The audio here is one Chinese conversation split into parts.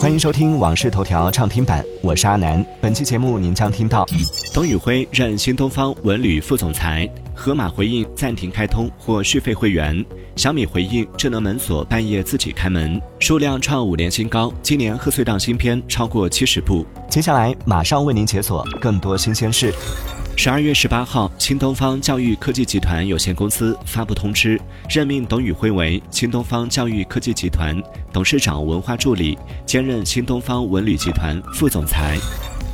欢迎收听《往事头条》畅听版，我是阿南。本期节目您将听到：董宇辉任新东方文旅副总裁；盒马回应暂停开通或续费会员；小米回应智能门锁半夜自己开门，数量创五年新高。今年贺岁档新片超过七十部。接下来马上为您解锁更多新鲜事。十二月十八号，新东方教育科技集团有限公司发布通知，任命董宇辉为新东方教育科技集团董事长文化助理，兼任新东方文旅集团副总裁。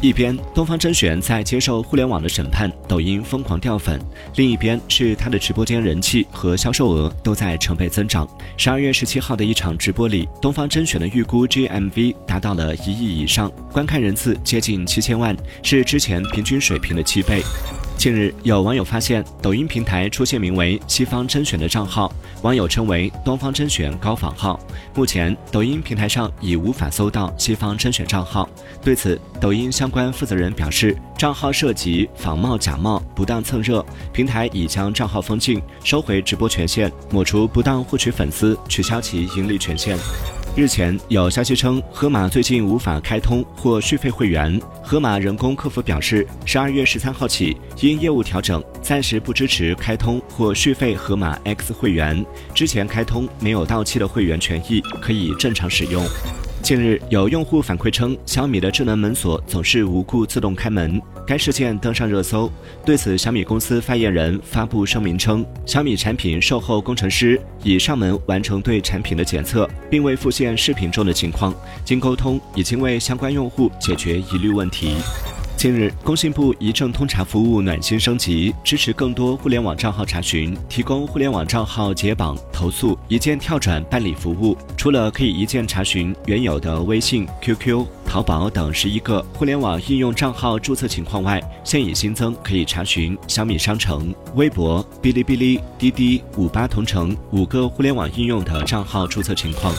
一边，东方甄选在接受互联网的审判，抖音疯狂掉粉；另一边是他的直播间人气和销售额都在成倍增长。十二月十七号的一场直播里，东方甄选的预估 GMV 达到了一亿以上，观看人次接近七千万，是之前平均水平的七倍。近日，有网友发现抖音平台出现名为“西方甄选”的账号，网友称为“东方甄选高仿号”。目前，抖音平台上已无法搜到“西方甄选”账号。对此，抖音相关负责人表示，账号涉及仿冒假冒、不当蹭热，平台已将账号封禁，收回直播权限，抹除不当获取粉丝，取消其盈利权限。日前有消息称，盒马最近无法开通或续费会员。盒马人工客服表示，十二月十三号起，因业务调整，暂时不支持开通或续费盒马 X 会员。之前开通没有到期的会员权益可以正常使用。近日，有用户反馈称，小米的智能门锁总是无故自动开门，该事件登上热搜。对此，小米公司发言人发布声明称，小米产品售后工程师已上门完成对产品的检测，并未复现视频中的情况。经沟通，已经为相关用户解决疑虑问题。近日，工信部一证通查服务暖心升级，支持更多互联网账号查询，提供互联网账号解绑、投诉、一键跳转办理服务。除了可以一键查询原有的微信、QQ、淘宝等十一个互联网应用账号注册情况外，现已新增可以查询小米商城、微博、哔哩哔哩、滴滴、五八同城五个互联网应用的账号注册情况。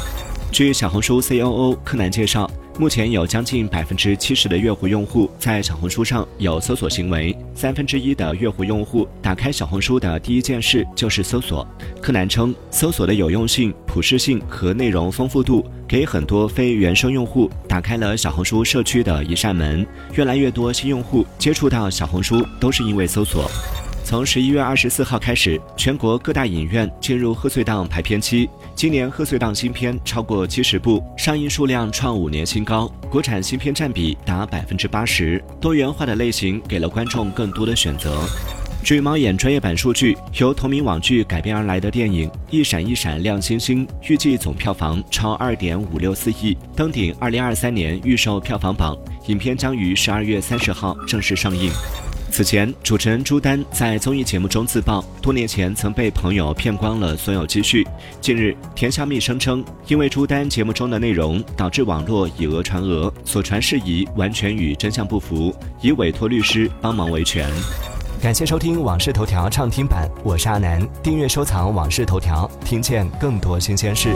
据小红书 COO 柯南介绍。目前有将近百分之七十的月活用户在小红书上有搜索行为，三分之一的月活用户打开小红书的第一件事就是搜索。柯南称，搜索的有用性、普适性和内容丰富度，给很多非原生用户打开了小红书社区的一扇门。越来越多新用户接触到小红书，都是因为搜索。从十一月二十四号开始，全国各大影院进入贺岁档排片期。今年贺岁档新片超过七十部，上映数量创五年新高，国产新片占比达百分之八十。多元化的类型给了观众更多的选择。据猫眼专业版数据，由同名网剧改编而来的电影《一闪一闪亮星星》，预计总票房超二点五六四亿，登顶二零二三年预售票房榜。影片将于十二月三十号正式上映。此前，主持人朱丹在综艺节目中自曝，多年前曾被朋友骗光了所有积蓄。近日，甜小蜜声称，因为朱丹节目中的内容导致网络以讹传讹，所传事宜完全与真相不符，已委托律师帮忙维权。感谢收听《往事头条》畅听版，我是阿南。订阅收藏《往事头条》，听见更多新鲜事。